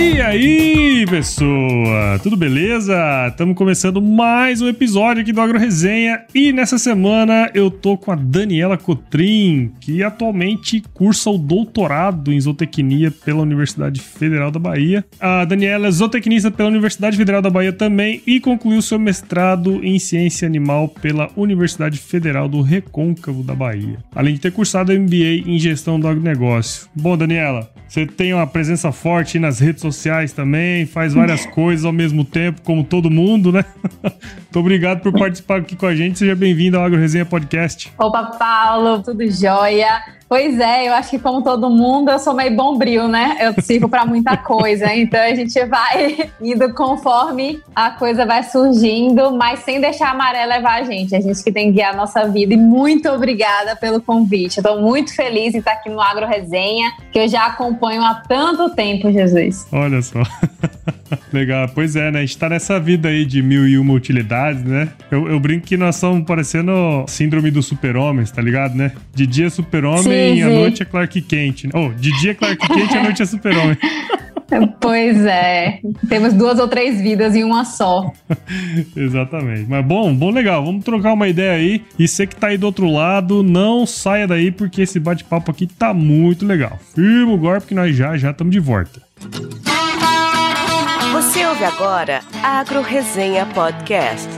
E aí, pessoa? Tudo beleza? Estamos começando mais um episódio aqui do Agro Resenha e nessa semana eu tô com a Daniela Cotrim, que atualmente cursa o doutorado em zootecnia pela Universidade Federal da Bahia. A Daniela é zootecnista pela Universidade Federal da Bahia também e concluiu seu mestrado em ciência animal pela Universidade Federal do Recôncavo da Bahia, além de ter cursado MBA em gestão do agronegócio. Bom, Daniela, você tem uma presença forte nas redes sociais também, faz várias coisas ao mesmo tempo, como todo mundo, né? Muito obrigado por participar aqui com a gente. Seja bem-vindo ao Agro Resenha Podcast. Opa, Paulo, tudo jóia? Pois é, eu acho que como todo mundo, eu sou meio bombril, né? Eu sirvo para muita coisa. Então a gente vai indo conforme a coisa vai surgindo, mas sem deixar a maré levar a gente. A gente que tem que guiar a nossa vida. E muito obrigada pelo convite. Eu tô muito feliz em estar aqui no Agro Resenha, que eu já acompanho há tanto tempo, Jesus. Olha só. Legal, pois é, né? A gente tá nessa vida aí de mil e uma utilidades, né? Eu, eu brinco que nós estamos parecendo síndrome do super-homem, tá ligado, né? De dia super-homem sim, a noite é Clark Kent. Né? Oh, de dia é Clark Kent e a noite é Super-Homem. Pois é, temos duas ou três vidas em uma só. Exatamente. Mas bom, bom, legal. Vamos trocar uma ideia aí. E você que tá aí do outro lado, não saia daí porque esse bate-papo aqui tá muito legal. Firma o golpe que nós já já estamos de volta. Você ouve agora Agro Resenha Podcast.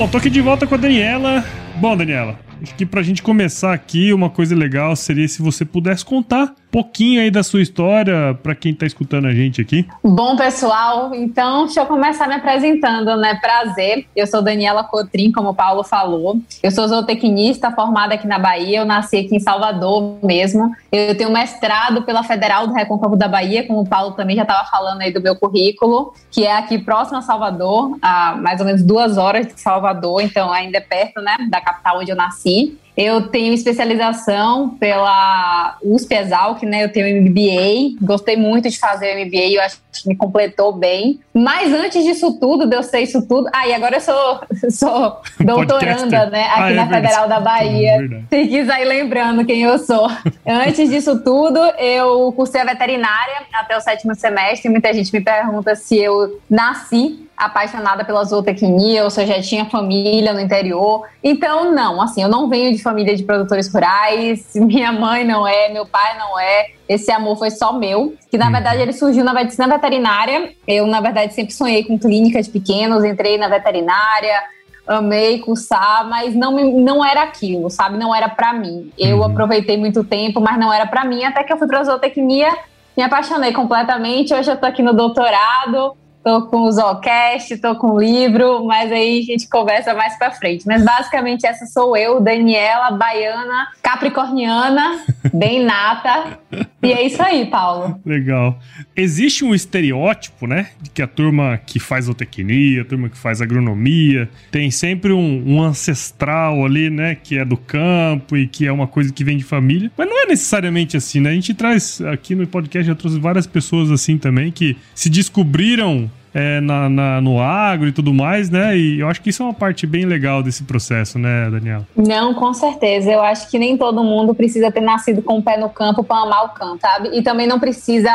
Bom, tô aqui de volta com a Daniela. Bom, Daniela, acho que pra gente começar aqui, uma coisa legal seria se você pudesse contar pouquinho aí da sua história para quem está escutando a gente aqui. Bom, pessoal, então deixa eu começar me apresentando, né? Prazer, eu sou Daniela Cotrim, como o Paulo falou. Eu sou zootecnista formada aqui na Bahia, eu nasci aqui em Salvador mesmo. Eu tenho mestrado pela Federal do Recôncavo da Bahia, como o Paulo também já estava falando aí do meu currículo, que é aqui próximo a Salvador, a mais ou menos duas horas de Salvador, então ainda é perto, né, da capital onde eu nasci. Eu tenho especialização pela USP Exalc, né? Eu tenho MBA, gostei muito de fazer o MBA, eu acho que me completou bem. Mas antes disso tudo, de eu ser isso tudo. Ah, e agora eu sou, sou doutoranda, né? Aqui ah, é na verdade. Federal da Bahia. É Se quiser ir lembrando quem eu sou. antes disso tudo, eu cursei a veterinária até o sétimo semestre. Muita gente me pergunta se eu nasci apaixonada pela zootecnia, ou se eu já tinha família no interior. Então, não, assim, eu não venho de família de produtores rurais, minha mãe não é, meu pai não é. Esse amor foi só meu, que na uhum. verdade ele surgiu na medicina veterinária. Eu, na verdade, sempre sonhei com clínica de pequenos, entrei na veterinária, amei cursar, mas não, não era aquilo, sabe? Não era para mim. Eu uhum. aproveitei muito tempo, mas não era para mim, até que eu fui pra zootecnia, me apaixonei completamente. Hoje eu tô aqui no doutorado, tô com o Zocast, tô com o livro, mas aí a gente conversa mais pra frente. Mas basicamente essa sou eu, Daniela, baiana, capricorniana, bem nata. E é isso aí, Paulo. Legal. Existe um estereótipo, né? De que a turma que faz zootecnia, a turma que faz agronomia, tem sempre um, um ancestral ali, né? Que é do campo e que é uma coisa que vem de família. Mas não é necessariamente assim, né? A gente traz aqui no podcast, já trouxe várias pessoas assim também que se descobriram é, na, na, no agro e tudo mais, né? E eu acho que isso é uma parte bem legal desse processo, né, Daniela? Não, com certeza. Eu acho que nem todo mundo precisa ter nascido com o pé no campo para amar o campo, sabe? E também não precisa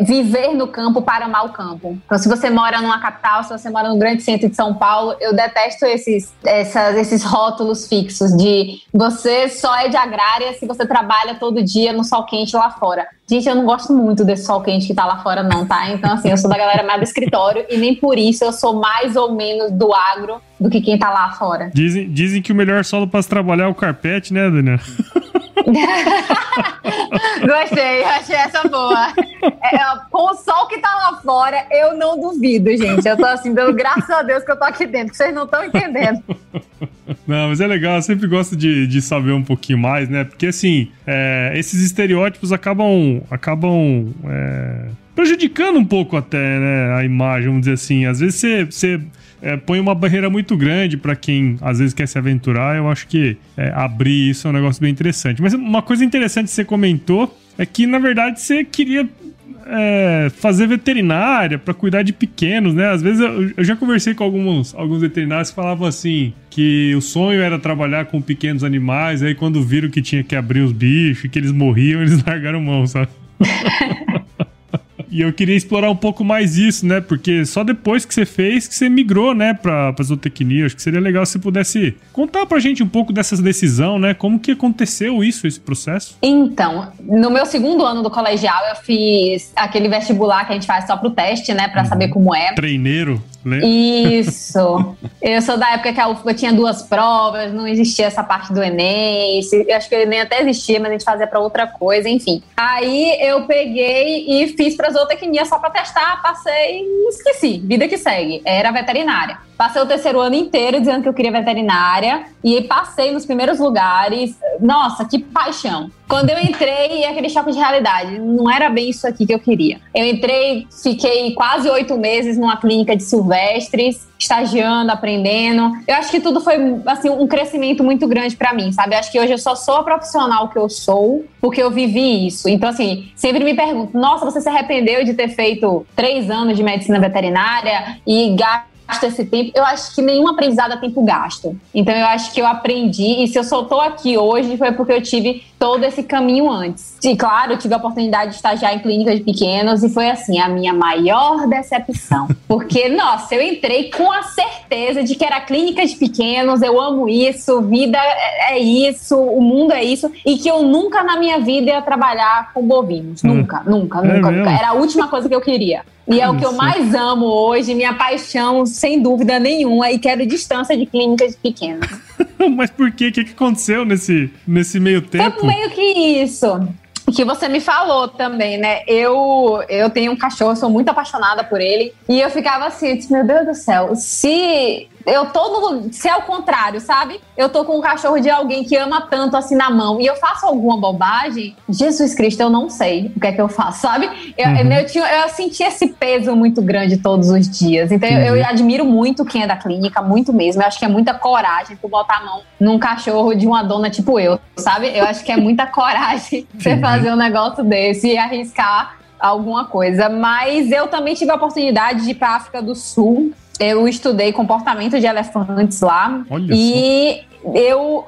viver no campo para amar o campo. Então, se você mora numa capital, se você mora no grande centro de São Paulo, eu detesto esses, essas, esses rótulos fixos de você só é de agrária se você trabalha todo dia no sol quente lá fora. Gente, eu não gosto muito desse sol quente que tá lá fora, não, tá? Então, assim, eu sou da galera mais do escritório e nem por isso eu sou mais ou menos do agro do que quem tá lá fora. Dizem, dizem que o melhor solo para se trabalhar é o carpete, né, Daniel? Gostei, achei essa boa. É, com o sol que tá lá fora, eu não duvido, gente. Eu tô assim, dando graças a Deus que eu tô aqui dentro, vocês não estão entendendo. Não, mas é legal, eu sempre gosto de, de saber um pouquinho mais, né? Porque assim, é, esses estereótipos acabam. acabam é, prejudicando um pouco até, né? A imagem, vamos dizer assim. Às vezes você é, põe uma barreira muito grande para quem às vezes quer se aventurar. Eu acho que é, abrir isso é um negócio bem interessante. Mas uma coisa interessante que você comentou é que, na verdade, você queria é, fazer veterinária para cuidar de pequenos, né? Às vezes eu, eu, já conversei com alguns, alguns veterinários que falavam assim que o sonho era trabalhar com pequenos animais, aí quando viram que tinha que abrir os bichos, que eles morriam, eles largaram mão, sabe? E eu queria explorar um pouco mais isso, né? Porque só depois que você fez que você migrou, né, pra, pra zootecnia. Acho que seria legal se pudesse contar pra gente um pouco dessa decisão, né? Como que aconteceu isso, esse processo? Então, no meu segundo ano do colegial, eu fiz aquele vestibular que a gente faz só pro teste, né? Pra uhum. saber como é. Treineiro. Né? Isso. Eu sou da época que a UFBA tinha duas provas, não existia essa parte do Enem. Eu acho que o Enem até existia, mas a gente fazia para outra coisa, enfim. Aí eu peguei e fiz para zootecnia só para testar, passei e esqueci. Vida que segue. Era veterinária. Passei o terceiro ano inteiro dizendo que eu queria veterinária e passei nos primeiros lugares. Nossa, que paixão. Quando eu entrei, aquele choque de realidade. Não era bem isso aqui que eu queria. Eu entrei, fiquei quase oito meses numa clínica de silvestres, estagiando, aprendendo. Eu acho que tudo foi assim um crescimento muito grande para mim, sabe? Eu acho que hoje eu só sou a profissional que eu sou porque eu vivi isso. Então, assim, sempre me pergunto: nossa, você se arrependeu de ter feito três anos de medicina veterinária e gasto esse tempo, eu acho que nenhum aprendizado é tempo gasto. Então eu acho que eu aprendi, e se eu só tô aqui hoje foi porque eu tive todo esse caminho antes. E claro, eu tive a oportunidade de estagiar em clínicas de pequenos e foi assim, a minha maior decepção. Porque, nossa, eu entrei com a certeza de que era clínica de pequenos, eu amo isso, vida é, é isso, o mundo é isso, e que eu nunca na minha vida ia trabalhar com bovinos. Hum. Nunca, nunca, é nunca, nunca. Era a última coisa que eu queria. E é o que eu mais amo hoje, minha paixão, sem dúvida nenhuma, e quero distância de clínicas pequenas. Mas por quê? O que, aconteceu nesse, nesse meio tempo? Foi meio que isso que você me falou também, né? Eu, eu tenho um cachorro, sou muito apaixonada por ele. E eu ficava assim, meu Deus do céu, se eu tô no. Se é o contrário, sabe? Eu tô com um cachorro de alguém que ama tanto assim na mão e eu faço alguma bobagem, Jesus Cristo, eu não sei o que é que eu faço, sabe? Eu, uhum. eu, tinha, eu senti esse peso muito grande todos os dias. Então uhum. eu, eu, admiro muito quem é da clínica, muito mesmo. Eu acho que é muita coragem tu botar a mão num cachorro de uma dona tipo eu, sabe? Eu acho que é muita coragem você uhum. fazer um negócio desse e arriscar alguma coisa. Mas eu também tive a oportunidade de ir para África do Sul eu estudei comportamento de elefantes lá. Olha e só. eu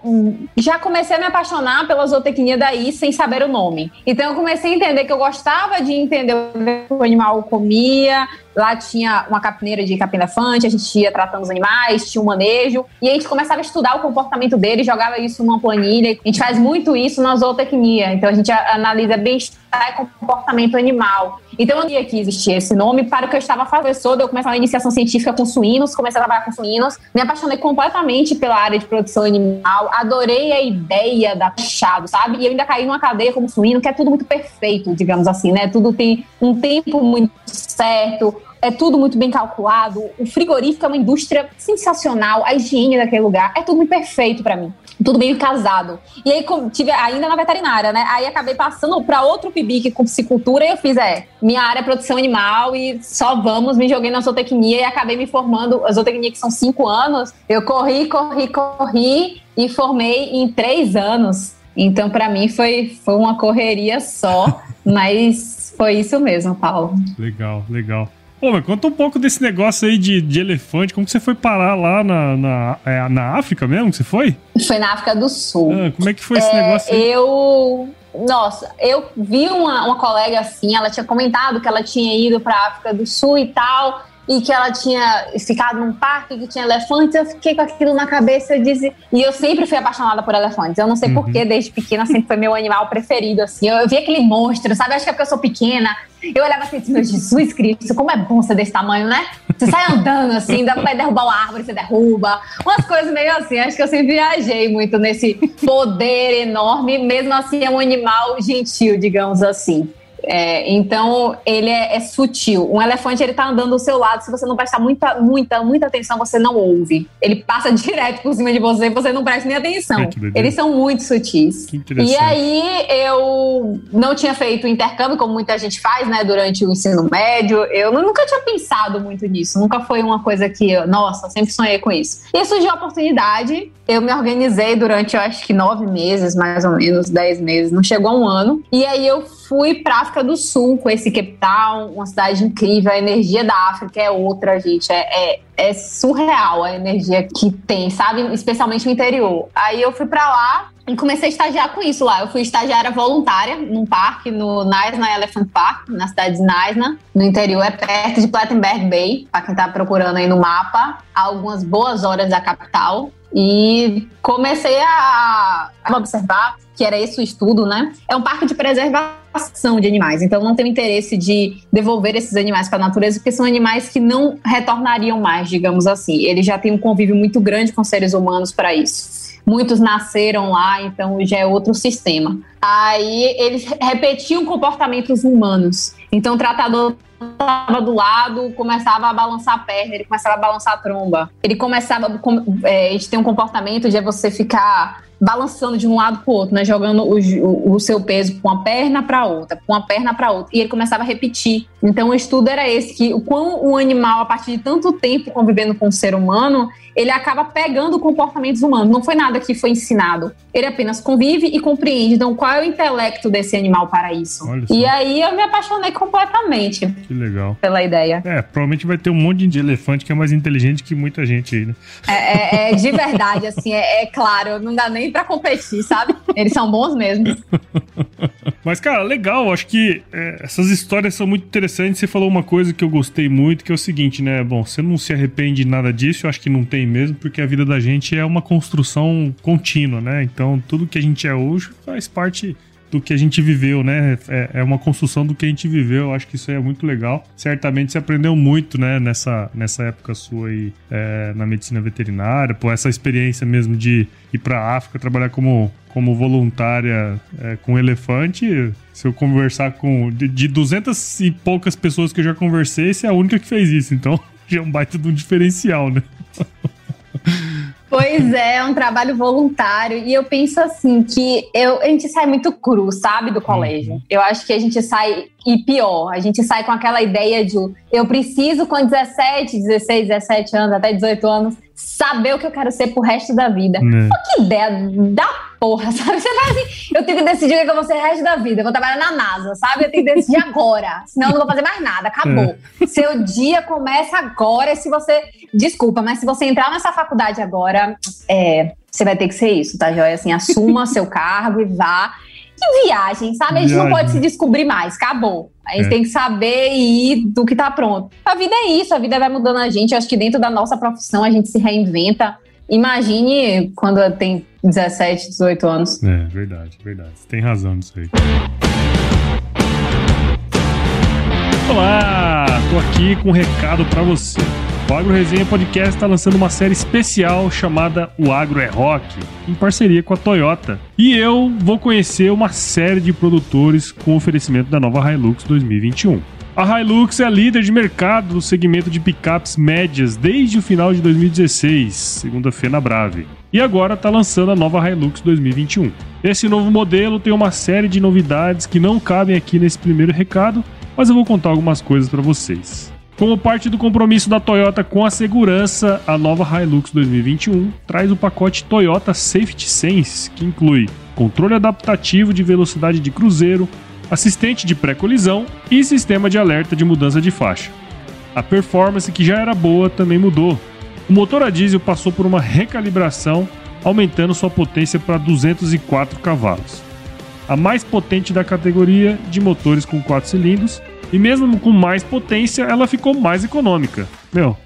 já comecei a me apaixonar pela zootecnia daí sem saber o nome. Então eu comecei a entender que eu gostava de entender o que o animal comia, Lá tinha uma capineira de capim-elefante, a gente ia tratando os animais, tinha um manejo, e a gente começava a estudar o comportamento deles, jogava isso numa planilha. A gente faz muito isso na zootecnia, então a gente analisa bem-estar e comportamento animal. Então eu sabia que existia esse nome para o que eu estava fazendo. Eu comecei uma iniciação científica com suínos, comecei a trabalhar com suínos, me apaixonei completamente pela área de produção animal, adorei a ideia da fechado, sabe? E eu ainda caí numa cadeia como suíno, que é tudo muito perfeito, digamos assim, né? Tudo tem um tempo muito certo, é tudo muito bem calculado. O frigorífico é uma indústria sensacional, a higiene daquele lugar é tudo muito perfeito para mim. Tudo bem casado. E aí tive ainda na veterinária, né? Aí acabei passando para outro PIBIC com psicultura e eu fiz, é, minha área é produção animal e só vamos, me joguei na zootecnia e acabei me formando, a zootecnia que são cinco anos, eu corri, corri, corri e formei em três anos. Então, para mim, foi, foi uma correria só, mas foi isso mesmo, Paulo. Legal, legal. Pô, mas conta um pouco desse negócio aí de, de elefante. Como que você foi parar lá na, na, é, na África mesmo que você foi? Foi na África do Sul. Ah, como é que foi esse é, negócio aí? Eu Nossa, eu vi uma, uma colega assim, ela tinha comentado que ela tinha ido para África do Sul e tal, e que ela tinha ficado num parque que tinha elefantes, eu fiquei com aquilo na cabeça e disse, e eu sempre fui apaixonada por elefantes. Eu não sei uhum. porquê, desde pequena sempre foi meu animal preferido assim. Eu, eu vi aquele monstro, sabe? Acho que é porque eu sou pequena. Eu olhava assim, meu Jesus Cristo, como é bom ser desse tamanho, né? Você sai andando assim, dá pra derrubar uma árvore, você derruba. Umas coisas meio assim. Acho que eu sempre viajei muito nesse poder enorme. Mesmo assim, é um animal gentil, digamos assim. É, então, ele é, é, sutil. Um elefante, ele tá andando do seu lado, se você não prestar muita, muita, muita atenção, você não ouve. Ele passa direto por cima de você e você não presta nem atenção. Eles são muito sutis. E aí, eu não tinha feito intercâmbio, como muita gente faz, né, durante o ensino médio. Eu nunca tinha pensado muito nisso. Nunca foi uma coisa que, nossa, sempre sonhei com isso. E surgiu a oportunidade, eu me organizei durante, eu acho que nove meses, mais ou menos, dez meses, não chegou a um ano. E aí eu fui para África do Sul com esse Cape Town, uma cidade incrível. A energia da África é outra, gente. É, é, é surreal a energia que tem, sabe? Especialmente no interior. Aí eu fui para lá e comecei a estagiar com isso lá. Eu fui estagiária voluntária num parque, no Naisna Elephant Park, na cidade de Naisna, no interior, é perto de Plattenberg Bay, para quem tá procurando aí no mapa, algumas boas horas da capital. E comecei a, a observar que era esse o estudo, né? É um parque de preservação de animais, então não tem interesse de devolver esses animais para a natureza, porque são animais que não retornariam mais, digamos assim. Eles já têm um convívio muito grande com seres humanos para isso. Muitos nasceram lá, então já é outro sistema. Aí eles repetiam comportamentos humanos. Então o tratador estava do lado, começava a balançar a perna, ele começava a balançar a tromba. Ele começava. É, a gente tem um comportamento de é você ficar balançando de um lado para o outro, né? Jogando o, o, o, seu peso com uma perna para outra, com uma perna para outra. E ele começava a repetir. Então o estudo era esse, que o quão o animal, a partir de tanto tempo convivendo com o ser humano, ele acaba pegando comportamentos humanos. Não foi nada que foi ensinado. Ele apenas convive e compreende. Então, qual é o intelecto desse animal para isso? E aí eu me apaixonei completamente. Que legal. Pela ideia. É, provavelmente vai ter um monte de elefante que é mais inteligente que muita gente aí, né? É, é, é de verdade, assim, é, é claro, não dá nem para competir, sabe? Eles são bons mesmo. Mas, cara, legal. Acho que é, essas histórias são muito interessantes. Você falou uma coisa que eu gostei muito, que é o seguinte, né? Bom, você não se arrepende de nada disso, eu acho que não tem mesmo, porque a vida da gente é uma construção contínua, né? Então, tudo que a gente é hoje faz parte do que a gente viveu, né? É, é, uma construção do que a gente viveu. Eu acho que isso é muito legal. Certamente você aprendeu muito, né? Nessa, nessa época sua aí é, na medicina veterinária, por essa experiência mesmo de ir para África trabalhar como, como voluntária é, com elefante. Se eu conversar com de, de 200 e poucas pessoas que eu já conversei, você é a única que fez isso. Então já é um baita de um diferencial, né? Pois é, é um trabalho voluntário. E eu penso assim que eu, a gente sai muito cru, sabe, do colégio. Uhum. Eu acho que a gente sai, e pior, a gente sai com aquela ideia de eu preciso com 17, 16, 17 anos, até 18 anos, saber o que eu quero ser pro resto da vida. É. Que ideia da porra, sabe? Você vai assim, eu tenho que decidir o que eu vou ser o resto da vida. Eu vou trabalhar na NASA, sabe? Eu tenho que decidir agora. Senão eu não vou fazer mais nada. Acabou. É. Seu dia começa agora. E se você. Desculpa, mas se você entrar nessa faculdade agora, é, você vai ter que ser isso, tá, Joia? Assim, assuma seu cargo e vá. Que viagem, sabe? A gente viagem. não pode se descobrir mais. Acabou. A gente é. tem que saber ir do que tá pronto. A vida é isso, a vida vai mudando a gente. Eu acho que dentro da nossa profissão a gente se reinventa. Imagine quando tem 17, 18 anos. É, verdade, verdade. Você tem razão nisso aí. Olá, tô aqui com um recado para você. O Agro Resenha Podcast está lançando uma série especial chamada O Agro é Rock, em parceria com a Toyota. E eu vou conhecer uma série de produtores com oferecimento da nova Hilux 2021. A Hilux é líder de mercado no segmento de picapes médias desde o final de 2016, segundo a Fena Brave. E agora está lançando a nova Hilux 2021. Esse novo modelo tem uma série de novidades que não cabem aqui nesse primeiro recado, mas eu vou contar algumas coisas para vocês. Como parte do compromisso da Toyota com a segurança, a nova Hilux 2021 traz o pacote Toyota Safety Sense, que inclui controle adaptativo de velocidade de cruzeiro, assistente de pré-colisão e sistema de alerta de mudança de faixa. A performance, que já era boa, também mudou. O motor a diesel passou por uma recalibração, aumentando sua potência para 204 cavalos. a mais potente da categoria de motores com 4 cilindros. E mesmo com mais potência, ela ficou mais econômica. Meu,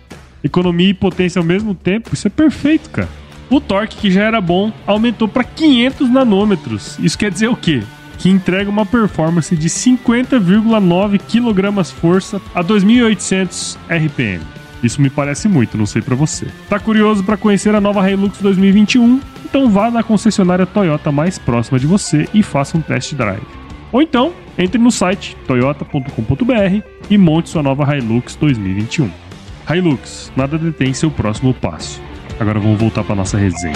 economia e potência ao mesmo tempo, isso é perfeito, cara. O torque, que já era bom, aumentou para 500 nanômetros. Isso quer dizer o quê? Que entrega uma performance de 50,9 kg força a 2.800 RPM. Isso me parece muito, não sei para você. Tá curioso para conhecer a nova Hilux 2021? Então vá na concessionária Toyota mais próxima de você e faça um test drive. Ou então, entre no site toyota.com.br e monte sua nova Hilux 2021. Hilux, nada detém seu próximo passo. Agora vamos voltar para nossa resenha.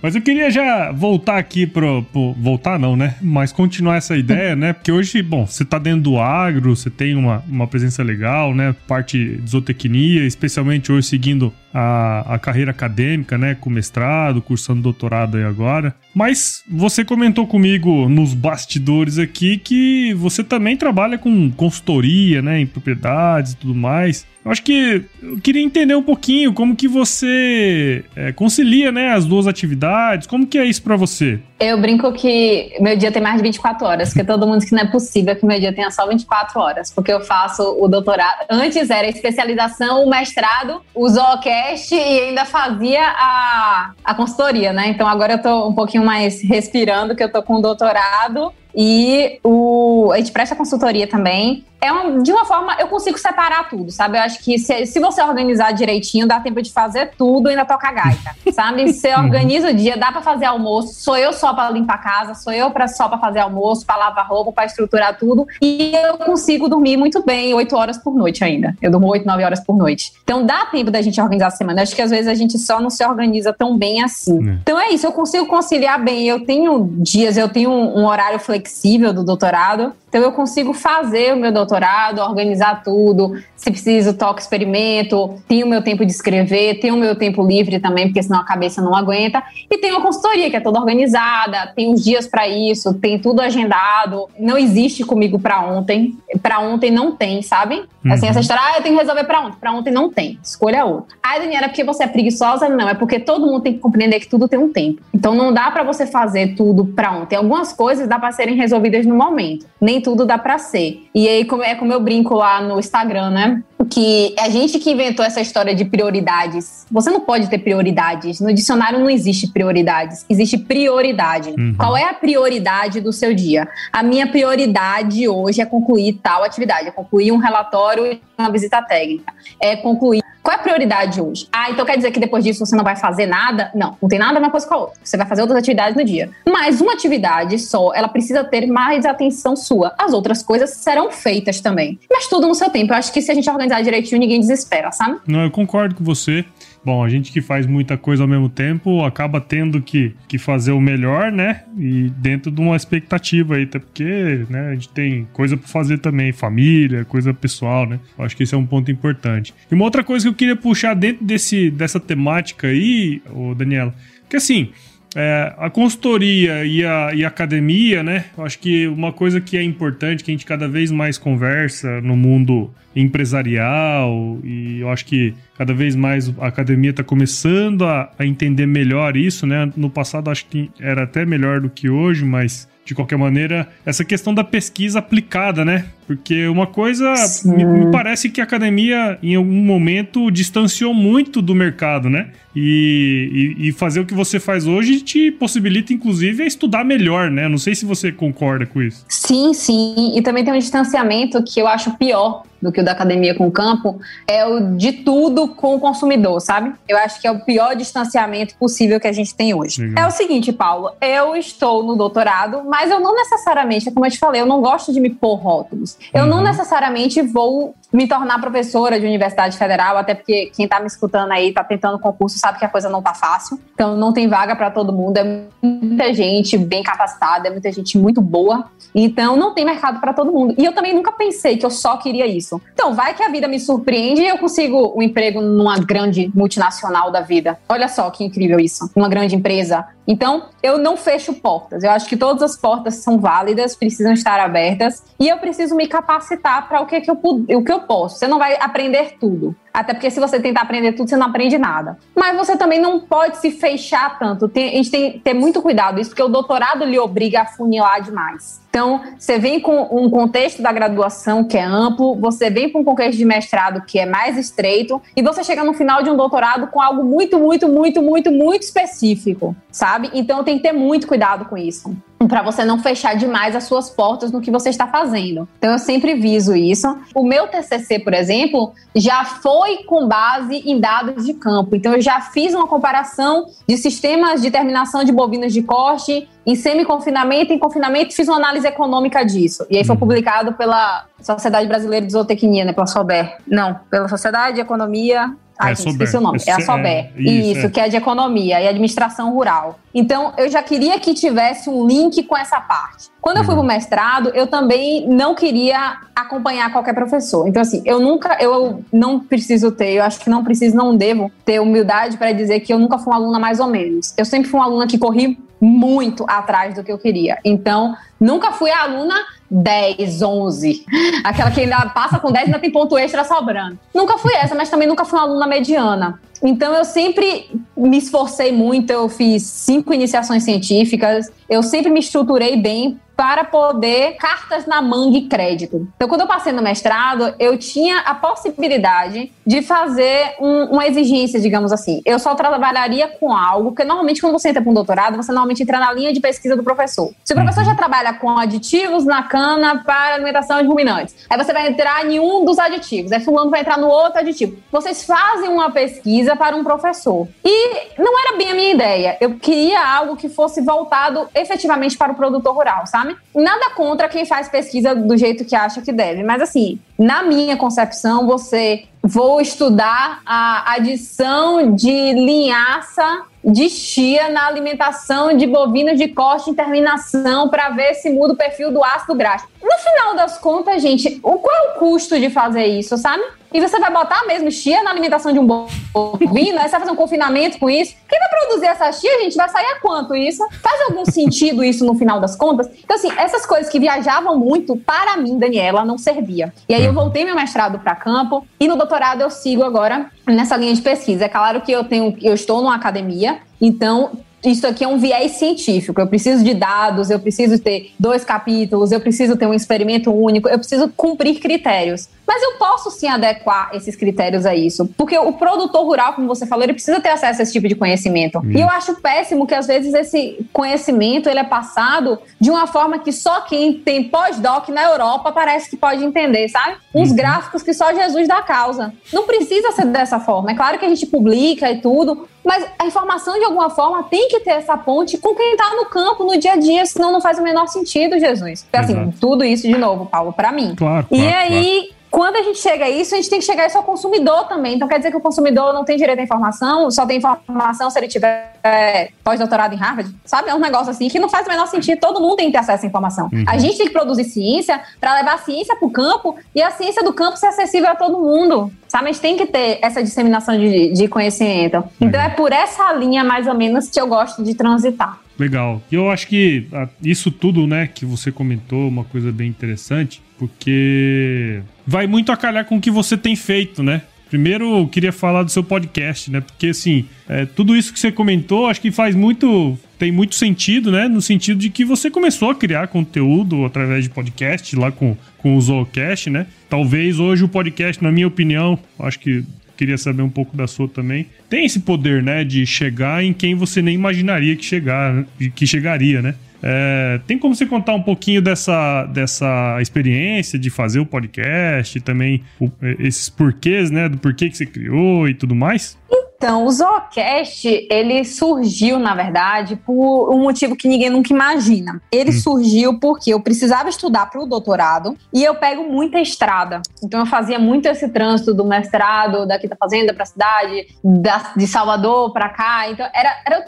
Mas eu queria já voltar aqui pro, pro, Voltar não, né? Mas continuar essa ideia, né? Porque hoje, bom, você tá dentro do agro, você tem uma, uma presença legal, né? Parte de zootecnia, especialmente hoje seguindo a, a carreira acadêmica, né? Com mestrado, cursando doutorado aí agora. Mas você comentou comigo nos bastidores aqui que você também trabalha com consultoria, né? Em propriedades e tudo mais. Eu acho que eu queria entender um pouquinho como que você é, concilia, né, as duas atividades. Como que é isso para você? Eu brinco que meu dia tem mais de 24 horas, porque todo mundo diz que não é possível que meu dia tenha só 24 horas, porque eu faço o doutorado. Antes era especialização, o mestrado, o Zoocast e ainda fazia a, a consultoria, né? Então agora eu tô um pouquinho mais respirando, que eu tô com o doutorado e o, a gente presta consultoria também. É um, de uma forma, eu consigo separar tudo, sabe? Eu acho que se, se você organizar direitinho, dá tempo de fazer tudo e ainda tocar gaita, sabe? Você uhum. organiza o dia, dá para fazer almoço, sou eu só para limpar a casa, sou eu pra, só para fazer almoço, para lavar roupa, para estruturar tudo. E eu consigo dormir muito bem, oito horas por noite ainda. Eu durmo oito, nove horas por noite. Então dá tempo da gente organizar a semana. Eu acho que às vezes a gente só não se organiza tão bem assim. É. Então é isso, eu consigo conciliar bem. Eu tenho dias, eu tenho um, um horário flexível do doutorado. Então eu consigo fazer o meu doutorado, organizar tudo. Se preciso, toco experimento, tenho o meu tempo de escrever, tenho o meu tempo livre também, porque senão a cabeça não aguenta. E tem a consultoria, que é toda organizada, tem os dias para isso, tem tudo agendado. Não existe comigo para ontem. Para ontem não tem, sabe? Uhum. Assim, essa história, ah, eu tenho que resolver para ontem. Para ontem não tem. Escolha outra. Ah, Daniela, é porque você é preguiçosa? Não, é porque todo mundo tem que compreender que tudo tem um tempo. Então não dá para você fazer tudo para ontem. Algumas coisas dá para serem resolvidas no momento. Nem tudo dá para ser. E aí é como eu brinco lá no Instagram, né? Que é a gente que inventou essa história de prioridades. Você não pode ter prioridades. No dicionário não existe prioridades, existe prioridade. Uhum. Qual é a prioridade do seu dia? A minha prioridade hoje é concluir tal atividade, é concluir um relatório e uma visita técnica, é concluir qual é a prioridade hoje? Ah, então quer dizer que depois disso você não vai fazer nada? Não, não tem nada uma coisa com a outra. Você vai fazer outras atividades no dia. Mas uma atividade só, ela precisa ter mais atenção sua. As outras coisas serão feitas também. Mas tudo no seu tempo. Eu acho que se a gente organizar direitinho, ninguém desespera, sabe? Não, eu concordo com você. Bom, a gente que faz muita coisa ao mesmo tempo acaba tendo que, que fazer o melhor, né? E dentro de uma expectativa aí, até porque né, a gente tem coisa para fazer também, família, coisa pessoal, né? Eu acho que esse é um ponto importante. E uma outra coisa que eu queria puxar dentro desse, dessa temática aí, ô Daniela, que assim, é, a consultoria e a, e a academia, né? Eu acho que uma coisa que é importante, que a gente cada vez mais conversa no mundo empresarial, e eu acho que cada vez mais a academia está começando a, a, entender melhor isso, né? No passado acho que era até melhor do que hoje, mas de qualquer maneira, essa questão da pesquisa aplicada, né? Porque uma coisa me, me, parece que a academia, em algum momento, distanciou muito do mercado, né? E, e, e, fazer o que você faz hoje te possibilita, inclusive, a estudar melhor, né? Não sei se você concorda com isso. Sim, sim. E também tem um distanciamento que eu acho pior do que o da academia com o campo, é o de tudo com o consumidor, sabe? Eu acho que é o pior distanciamento possível que a gente tem hoje. Legal. É o seguinte, Paulo, eu estou no doutorado, mas eu não necessariamente, como eu te falei, eu não gosto de me pôr rótulos. Eu uhum. não necessariamente vou me tornar professora de universidade federal, até porque quem está me escutando aí, está tentando concurso, sabe que a coisa não tá fácil. Então não tem vaga para todo mundo, é muita gente bem capacitada, é muita gente muito boa. Então não tem mercado para todo mundo. E eu também nunca pensei que eu só queria isso. Então vai que a vida me surpreende e eu consigo um emprego numa grande multinacional da vida. Olha só que incrível isso, uma grande empresa. Então eu não fecho portas. Eu acho que todas as portas são válidas, precisam estar abertas e eu preciso me capacitar para o que, é eu, o que eu posso. Você não vai aprender tudo. Até porque se você tentar aprender tudo, você não aprende nada. Mas você também não pode se fechar tanto. Tem, a gente tem que ter muito cuidado isso, porque o doutorado lhe obriga a funilar demais. Então, você vem com um contexto da graduação que é amplo, você vem com um contexto de mestrado que é mais estreito, e você chega no final de um doutorado com algo muito, muito, muito, muito, muito específico, sabe? Então, tem que ter muito cuidado com isso para você não fechar demais as suas portas no que você está fazendo. Então eu sempre viso isso. O meu TCC, por exemplo, já foi com base em dados de campo. Então eu já fiz uma comparação de sistemas de terminação de bovinas de corte em semi-confinamento e em confinamento, fiz uma análise econômica disso. E aí foi uhum. publicado pela Sociedade Brasileira de Zootecnia, né, pela SOBER. Não, pela Sociedade de Economia Ai, é gente, esqueci o nome. É a SOBER. É, isso, isso é. que é de economia e administração rural. Então, eu já queria que tivesse um link com essa parte. Quando eu fui pro uhum. mestrado, eu também não queria acompanhar qualquer professor. Então, assim, eu nunca, eu não preciso ter, eu acho que não preciso, não devo ter humildade para dizer que eu nunca fui uma aluna mais ou menos. Eu sempre fui uma aluna que corri muito atrás do que eu queria. Então, nunca fui a aluna 10, 11. Aquela que ainda passa com 10 e ainda tem ponto extra sobrando. Nunca fui essa, mas também nunca fui uma aluna mediana. Então eu sempre me esforcei muito, eu fiz cinco iniciações científicas, eu sempre me estruturei bem para poder cartas na manga e crédito. Então, quando eu passei no mestrado, eu tinha a possibilidade de fazer um, uma exigência, digamos assim. Eu só trabalharia com algo que normalmente quando você entra para um doutorado, você normalmente entra na linha de pesquisa do professor. Se o professor já trabalha com aditivos na cana para alimentação de ruminantes, aí você vai entrar em um dos aditivos, aí fulano vai entrar no outro aditivo. Vocês fazem uma pesquisa para um professor. E não era bem a minha ideia. Eu queria algo que fosse voltado efetivamente para o produtor rural, sabe? Nada contra quem faz pesquisa do jeito que acha que deve, mas assim, na minha concepção, você vou estudar a adição de linhaça de chia na alimentação de bovinos de corte em terminação para ver se muda o perfil do ácido graxo. No final das contas, gente, o qual é o custo de fazer isso, sabe? E você vai botar mesmo chia na alimentação de um bovino, você vai fazer um confinamento com isso. Quem vai produzir essa chia, gente, vai sair a quanto isso? Faz algum sentido isso no final das contas? Então, assim, essas coisas que viajavam muito, para mim, Daniela, não servia. E aí eu voltei meu mestrado para campo e no doutorado eu sigo agora nessa linha de pesquisa. É claro que eu tenho, eu estou numa academia, então isso aqui é um viés científico. Eu preciso de dados, eu preciso ter dois capítulos, eu preciso ter um experimento único, eu preciso cumprir critérios. Mas eu posso sim adequar esses critérios a isso. Porque o produtor rural, como você falou, ele precisa ter acesso a esse tipo de conhecimento. Hum. E eu acho péssimo que às vezes esse conhecimento ele é passado de uma forma que só quem tem pós-doc na Europa parece que pode entender, sabe? Uns uhum. gráficos que só Jesus dá causa. Não precisa ser dessa forma. É claro que a gente publica e tudo, mas a informação, de alguma forma, tem que ter essa ponte com quem está no campo, no dia a dia, senão não faz o menor sentido, Jesus. Porque, assim, tudo isso, de novo, Paulo, para mim. Claro, e claro, aí, claro quando a gente chega a isso, a gente tem que chegar isso ao consumidor também. Então quer dizer que o consumidor não tem direito à informação, só tem informação se ele tiver é, pós-doutorado em Harvard? Sabe? É um negócio assim que não faz o menor sentido. Todo mundo tem que ter acesso à informação. Uhum. A gente tem que produzir ciência para levar a ciência para o campo e a ciência do campo ser acessível a todo mundo. Sabe? A gente tem que ter essa disseminação de, de conhecimento. Então uhum. é por essa linha, mais ou menos, que eu gosto de transitar. Legal. E eu acho que ah, isso tudo, né, que você comentou, uma coisa bem interessante, porque vai muito a calhar com o que você tem feito, né? Primeiro, eu queria falar do seu podcast, né? Porque, assim, é, tudo isso que você comentou, acho que faz muito. tem muito sentido, né? No sentido de que você começou a criar conteúdo através de podcast, lá com, com o Zoocast, né? Talvez hoje o podcast, na minha opinião, acho que queria saber um pouco da sua também. Tem esse poder, né, de chegar em quem você nem imaginaria que chegar, que chegaria, né? É, tem como você contar um pouquinho dessa, dessa experiência de fazer o podcast, também o, esses porquês, né, do porquê que você criou e tudo mais? Então, o Zoocast, ele surgiu, na verdade, por um motivo que ninguém nunca imagina. Ele hum. surgiu porque eu precisava estudar para o doutorado e eu pego muita estrada. Então, eu fazia muito esse trânsito do mestrado, daqui da fazenda para a cidade, da, de Salvador para cá. Então, era, era,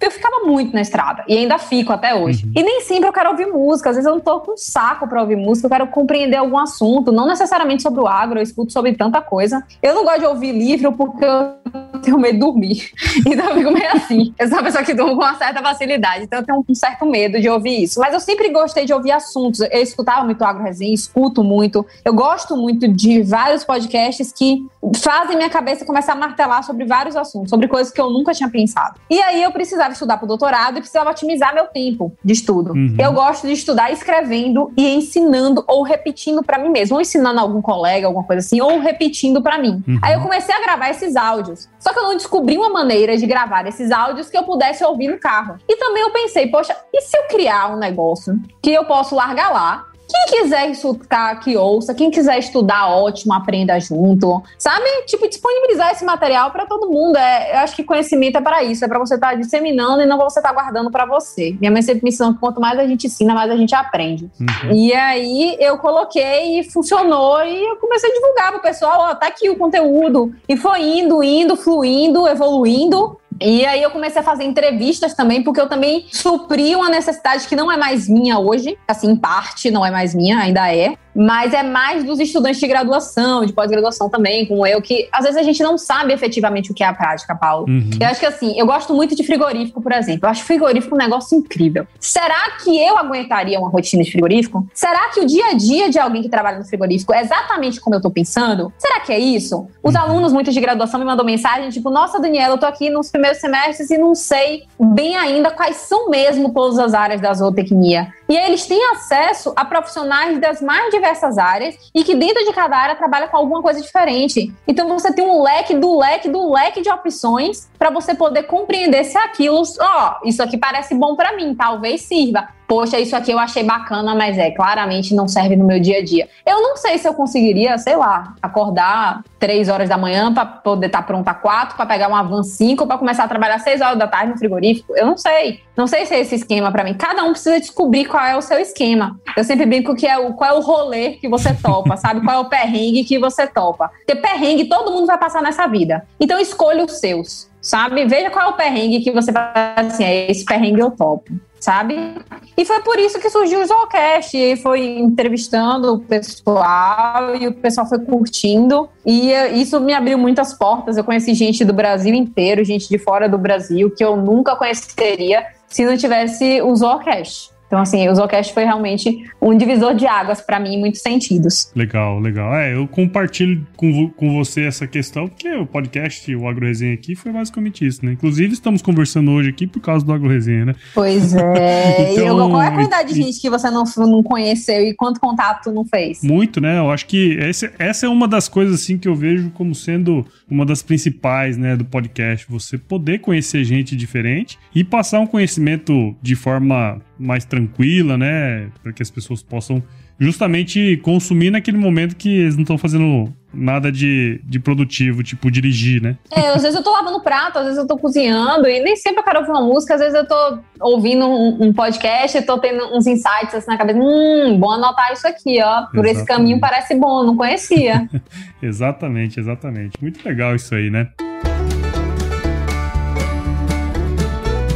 eu ficava muito na estrada e ainda fico até hoje. Uhum. E nem sempre eu quero ouvir música. Às vezes eu não tô com saco para ouvir música, eu quero compreender algum assunto, não necessariamente sobre o agro, eu escuto sobre tanta coisa. Eu não gosto de ouvir livro porque eu tenho medo de dormir. Então eu fico meio assim. Eu sou uma pessoa que durmo com uma certa facilidade, então eu tenho um certo medo de ouvir isso. Mas eu sempre gostei de ouvir assuntos. Eu escutava muito Agro Resenha, escuto muito. Eu gosto muito de vários podcasts que fazem minha cabeça começar a martelar sobre vários assuntos, sobre coisas que eu nunca tinha pensado. E aí eu precisava estudar para o doutorado e precisava otimizar meu tempo de estudo. Uhum. Eu gosto de estudar escrevendo e ensinando ou repetindo para mim mesmo, ou ensinando a algum colega, alguma coisa assim, ou repetindo para mim. Uhum. Aí eu comecei a gravar esses áudios. Só que eu não descobri uma maneira de gravar esses áudios que eu pudesse ouvir no carro. E também eu pensei, poxa, e se eu criar um negócio que eu posso largar lá quem quiser escutar, que ouça. Quem quiser estudar, ótimo, aprenda junto. Sabe? Tipo, disponibilizar esse material para todo mundo. É, eu acho que conhecimento é para isso. É para você estar tá disseminando e não você estar tá guardando para você. Minha mãe sempre me ensinou que quanto mais a gente ensina, mais a gente aprende. Uhum. E aí eu coloquei e funcionou. E eu comecei a divulgar pro pessoal: ó, tá aqui o conteúdo. E foi indo, indo, fluindo, evoluindo. E aí eu comecei a fazer entrevistas também, porque eu também supri uma necessidade que não é mais minha hoje, assim, em parte não é mais minha, ainda é, mas é mais dos estudantes de graduação, de pós-graduação também, como eu, que às vezes a gente não sabe efetivamente o que é a prática, Paulo. Uhum. Eu acho que assim, eu gosto muito de frigorífico, por exemplo. Eu acho frigorífico um negócio incrível. Será que eu aguentaria uma rotina de frigorífico? Será que o dia a dia de alguém que trabalha no frigorífico é exatamente como eu tô pensando? Será que é isso? Os uhum. alunos, muitos de graduação, me mandam mensagem tipo: Nossa, Daniela, eu tô aqui nos primeiros semestres e não sei bem ainda quais são mesmo todas as áreas da zootecnia. E aí eles têm acesso a profissionais das mais diversas áreas e que dentro de cada área trabalha com alguma coisa diferente. Então você tem um leque do leque do leque de opções para você poder compreender se aquilo, ó, oh, isso aqui parece bom para mim, talvez sirva poxa, isso aqui eu achei bacana, mas é, claramente não serve no meu dia a dia. Eu não sei se eu conseguiria, sei lá, acordar três horas da manhã para poder estar tá pronta quatro, para pegar uma van cinco, para começar a trabalhar seis horas da tarde no frigorífico. Eu não sei. Não sei se é esse esquema para mim. Cada um precisa descobrir qual é o seu esquema. Eu sempre brinco que é o qual é o rolê que você topa, sabe? Qual é o perrengue que você topa. Porque perrengue todo mundo vai passar nessa vida. Então escolha os seus, sabe? Veja qual é o perrengue que você vai assim, é esse perrengue eu topo sabe? E foi por isso que surgiu o Zoocast, e foi entrevistando o pessoal e o pessoal foi curtindo e isso me abriu muitas portas. Eu conheci gente do Brasil inteiro, gente de fora do Brasil que eu nunca conheceria se não tivesse o Zoocast. Então, assim, o Zocast foi realmente um divisor de águas para mim em muitos sentidos. Legal, legal. É, eu compartilho com, com você essa questão, porque o podcast, o Agro Resenha aqui, foi basicamente isso, né? Inclusive, estamos conversando hoje aqui por causa do Agro Resenha, né? Pois é. então, eu, qual é a quantidade de gente que você não, não conheceu e quanto contato não fez? Muito, né? Eu acho que esse, essa é uma das coisas, assim, que eu vejo como sendo uma das principais, né, do podcast. Você poder conhecer gente diferente e passar um conhecimento de forma mais tranquila, né? Para que as pessoas possam justamente consumir naquele momento que eles não estão fazendo nada de, de produtivo, tipo dirigir, né? É, às vezes eu tô lavando prato, às vezes eu tô cozinhando, e nem sempre eu quero ouvir uma música, às vezes eu tô ouvindo um, um podcast e tô tendo uns insights assim na cabeça. Hum, bom anotar isso aqui, ó. Por exatamente. esse caminho parece bom, não conhecia. exatamente, exatamente. Muito legal isso aí, né?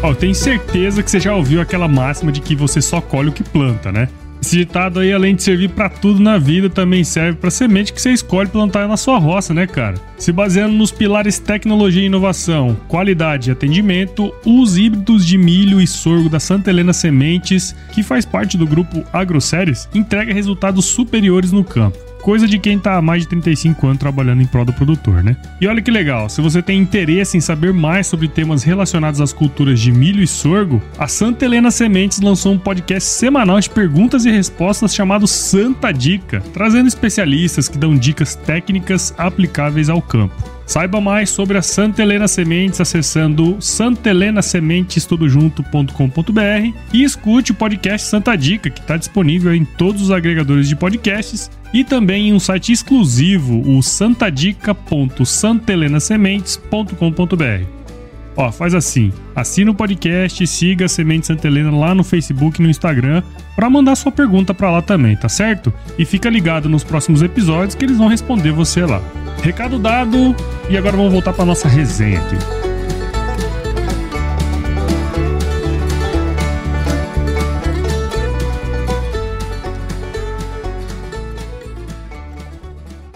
Ó, tenho certeza que você já ouviu aquela máxima de que você só colhe o que planta, né? Esse ditado aí, além de servir para tudo na vida, também serve para semente que você escolhe plantar na sua roça, né, cara? Se baseando nos pilares tecnologia e inovação, qualidade e atendimento, os híbridos de milho e sorgo da Santa Helena Sementes, que faz parte do grupo AgroSéries, entrega resultados superiores no campo coisa de quem tá há mais de 35 anos trabalhando em prol do produtor, né? E olha que legal, se você tem interesse em saber mais sobre temas relacionados às culturas de milho e sorgo, a Santa Helena Sementes lançou um podcast semanal de perguntas e respostas chamado Santa Dica, trazendo especialistas que dão dicas técnicas aplicáveis ao campo. Saiba mais sobre a Santa Helena Sementes acessando santelenasementestudojunto.com.br e escute o podcast Santa Dica, que está disponível em todos os agregadores de podcasts e também em um site exclusivo, o santadica.santelenasementes.com.br. Ó, faz assim, assina o podcast, siga a Semente Santa Helena lá no Facebook e no Instagram para mandar sua pergunta para lá também, tá certo? E fica ligado nos próximos episódios que eles vão responder você lá. Recado dado, e agora vamos voltar para nossa resenha aqui.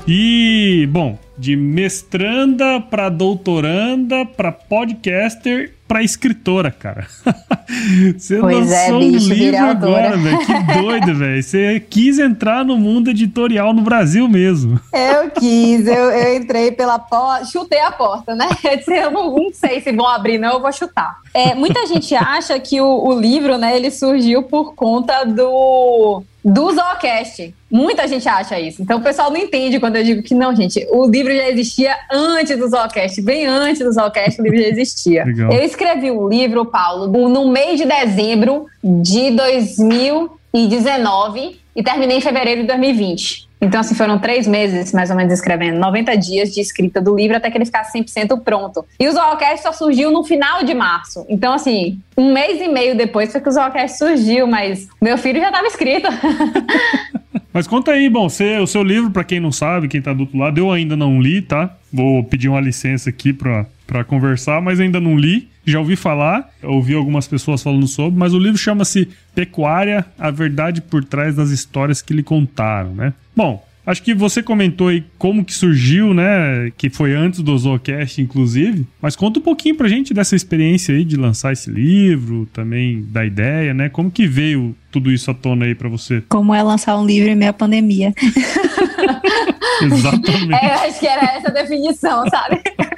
E, bom, de mestranda para doutoranda, para podcaster, para escritora, cara. Você pois é, lançou é, bicho, um livro agora, velho. Que doido, velho. Você quis entrar no mundo editorial no Brasil mesmo. Eu quis, eu, eu entrei pela porta, chutei a porta, né? Eu não, não, sei se vão abrir, não, eu vou chutar. É, muita gente acha que o, o livro, né, ele surgiu por conta do do Zoocast. Muita gente acha isso. Então o pessoal não entende quando eu digo que não, gente. O livro já existia antes do Zoocast. Bem antes do Zoocast, o livro já existia. Legal. Eu escrevi o livro, Paulo, no mês de dezembro de 2019 e terminei em fevereiro de 2020. Então, assim, foram três meses, mais ou menos, escrevendo. 90 dias de escrita do livro até que ele ficasse 100% pronto. E o Zoocast só surgiu no final de março. Então, assim, um mês e meio depois foi que o Zoocast surgiu, mas meu filho já estava escrito. Mas conta aí, bom, você, o seu livro, para quem não sabe, quem tá do outro lado, eu ainda não li, tá? Vou pedir uma licença aqui pra conversar, mas ainda não li. Já ouvi falar, ouvi algumas pessoas falando sobre, mas o livro chama-se Pecuária, a verdade por trás das histórias que lhe contaram, né? Bom, Acho que você comentou aí como que surgiu, né? Que foi antes do Zoocast, inclusive. Mas conta um pouquinho pra gente dessa experiência aí de lançar esse livro, também da ideia, né? Como que veio tudo isso à tona aí para você? Como é lançar um livro em meia pandemia. Exatamente. É, acho que era essa a definição, sabe?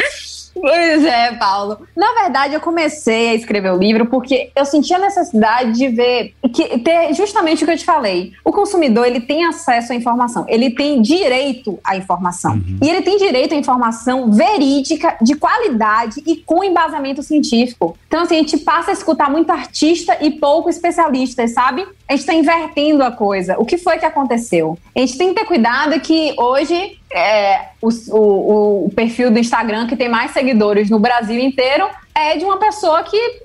Pois é, Paulo. Na verdade, eu comecei a escrever o livro porque eu senti a necessidade de ver que ter justamente o que eu te falei. O consumidor ele tem acesso à informação, ele tem direito à informação uhum. e ele tem direito à informação verídica, de qualidade e com embasamento científico. Então, assim, a gente passa a escutar muito artista e pouco especialista, sabe? A gente está invertendo a coisa. O que foi que aconteceu? A gente tem que ter cuidado que hoje é, o, o, o, perfil do Instagram que tem mais seguidores no Brasil inteiro é de uma pessoa que,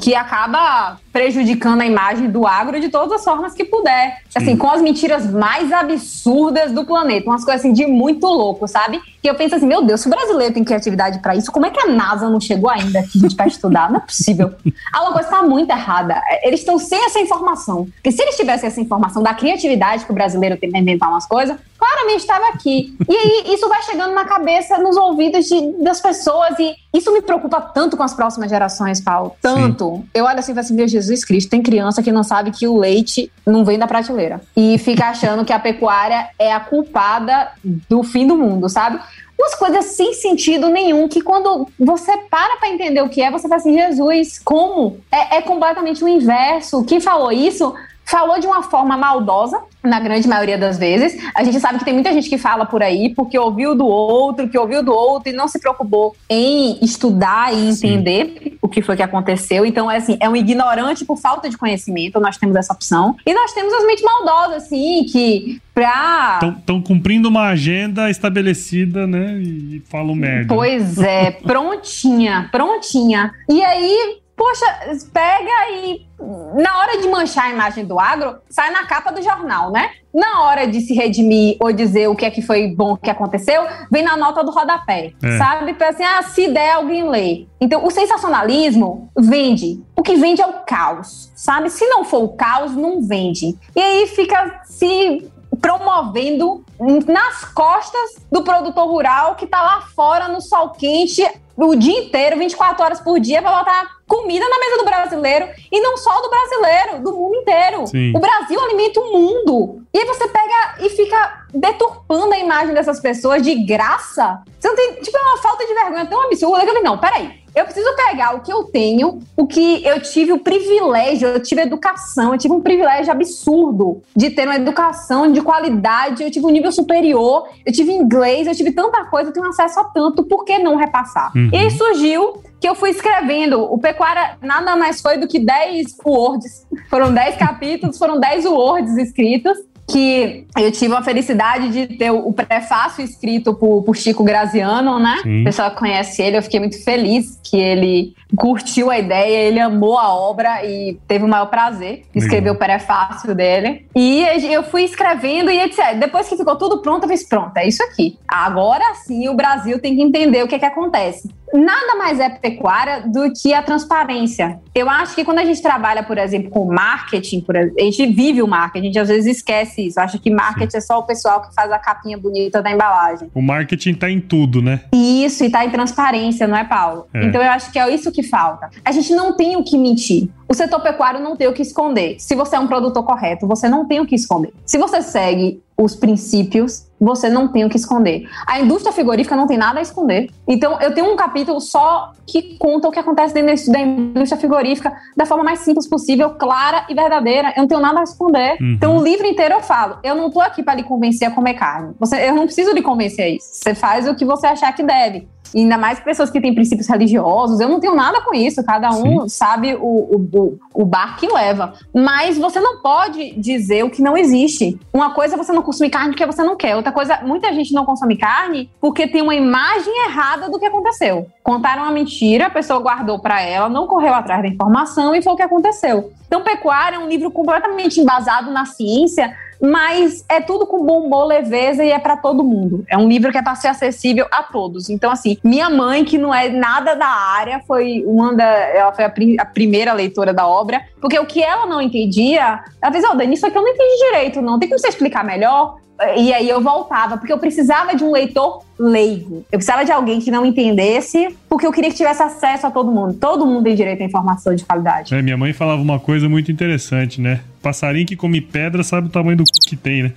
que acaba prejudicando a imagem do agro de todas as formas que puder. Sim. Assim, com as mentiras mais absurdas do planeta. Umas coisas assim de muito louco, sabe? Que eu penso assim, meu Deus, se o brasileiro tem criatividade para isso, como é que a NASA não chegou ainda aqui gente, para estudar? Não é possível. Alguma coisa está muito errada. Eles estão sem essa informação. Porque se eles tivessem essa informação da criatividade que o brasileiro tem para inventar umas coisas, claramente estava aqui. E aí isso vai chegando na cabeça, nos ouvidos de, das pessoas. E isso me preocupa tanto com as próximas gerações, Paulo. Tanto. Sim. Eu olho assim e falo assim, meu Jesus, Jesus Cristo. Tem criança que não sabe que o leite não vem da prateleira. E fica achando que a pecuária é a culpada do fim do mundo, sabe? Umas coisas sem sentido nenhum, que quando você para para entender o que é, você fala assim, Jesus, como? É, é completamente o inverso. Quem falou isso falou de uma forma maldosa, na grande maioria das vezes. A gente sabe que tem muita gente que fala por aí porque ouviu do outro, que ouviu do outro e não se preocupou em estudar e entender Sim. o que foi que aconteceu. Então, é assim, é um ignorante por falta de conhecimento, nós temos essa opção. E nós temos as mentes maldosas, assim, que pra... Estão cumprindo uma agenda estabelecida, né, e falam merda. Pois é, prontinha, prontinha. E aí, poxa, pega e na hora de manchar a imagem do agro, sai na capa do jornal, né? Na hora de se redimir ou dizer o que é que foi bom que aconteceu, vem na nota do rodapé, é. sabe? Para assim, ah, se der, alguém lê. Então, o sensacionalismo vende. O que vende é o caos, sabe? Se não for o caos, não vende. E aí fica se promovendo nas costas do produtor rural que está lá fora no sol quente o dia inteiro, 24 horas por dia, para botar comida na mesa do brasileiro. E não só do brasileiro, do mundo inteiro. Sim. O Brasil alimenta o mundo. E aí você pega e fica deturpando a imagem dessas pessoas de graça. Você não tem. Tipo, é uma falta de vergonha tão absurda que eu falei, não, peraí. Eu preciso pegar o que eu tenho, o que eu tive o privilégio, eu tive educação, eu tive um privilégio absurdo de ter uma educação de qualidade, eu tive um nível superior, eu tive inglês, eu tive tanta coisa, eu tenho acesso a tanto, por que não repassar? Uhum. E aí surgiu que eu fui escrevendo. O Pecuária nada mais foi do que 10 words. Foram 10 capítulos, foram 10 words escritos que eu tive a felicidade de ter o prefácio escrito por, por Chico Graziano, né? Sim. O pessoal conhece ele, eu fiquei muito feliz que ele curtiu a ideia, ele amou a obra e teve o maior prazer de escrever o prefácio dele. E eu fui escrevendo e etc. Depois que ficou tudo pronto, eu fiz, pronto, é isso aqui. Agora sim o Brasil tem que entender o que é que acontece. Nada mais é pecuária do que a transparência. Eu acho que quando a gente trabalha, por exemplo, com marketing, por a gente vive o marketing, a gente às vezes esquece isso. Acha que marketing Sim. é só o pessoal que faz a capinha bonita da embalagem. O marketing tá em tudo, né? Isso, e tá em transparência, não é, Paulo? É. Então eu acho que é isso que falta. A gente não tem o que mentir. O setor pecuário não tem o que esconder. Se você é um produtor correto, você não tem o que esconder. Se você segue os princípios, você não tem o que esconder. A indústria frigorífica não tem nada a esconder. Então, eu tenho um capítulo só que conta o que acontece dentro da indústria frigorífica da forma mais simples possível, clara e verdadeira. Eu não tenho nada a esconder. Uhum. Então, o livro inteiro eu falo: eu não tô aqui para lhe convencer a comer carne. Você, eu não preciso lhe convencer a isso. Você faz o que você achar que deve. Ainda mais pessoas que têm princípios religiosos, eu não tenho nada com isso, cada um Sim. sabe o, o, o bar que leva. Mas você não pode dizer o que não existe. Uma coisa é você não consumir carne porque você não quer, outra coisa, muita gente não consome carne porque tem uma imagem errada do que aconteceu. Contaram uma mentira, a pessoa guardou para ela, não correu atrás da informação e foi o que aconteceu. Então, Pecuária é um livro completamente embasado na ciência, mas é tudo com bom humor, leveza e é para todo mundo. É um livro que é para ser acessível a todos. Então, assim, minha mãe, que não é nada da área, foi uma da. Ela foi a, a primeira leitora da obra, porque o que ela não entendia, ela dizia, ó, oh, Dani, isso aqui eu não entendi direito, não. Tem como você explicar melhor? E aí eu voltava, porque eu precisava de um leitor leigo. Eu precisava de alguém que não entendesse, porque eu queria que tivesse acesso a todo mundo. Todo mundo tem direito à informação de qualidade. É, minha mãe falava uma coisa muito interessante, né? Passarinho que come pedra sabe o tamanho do que tem, né?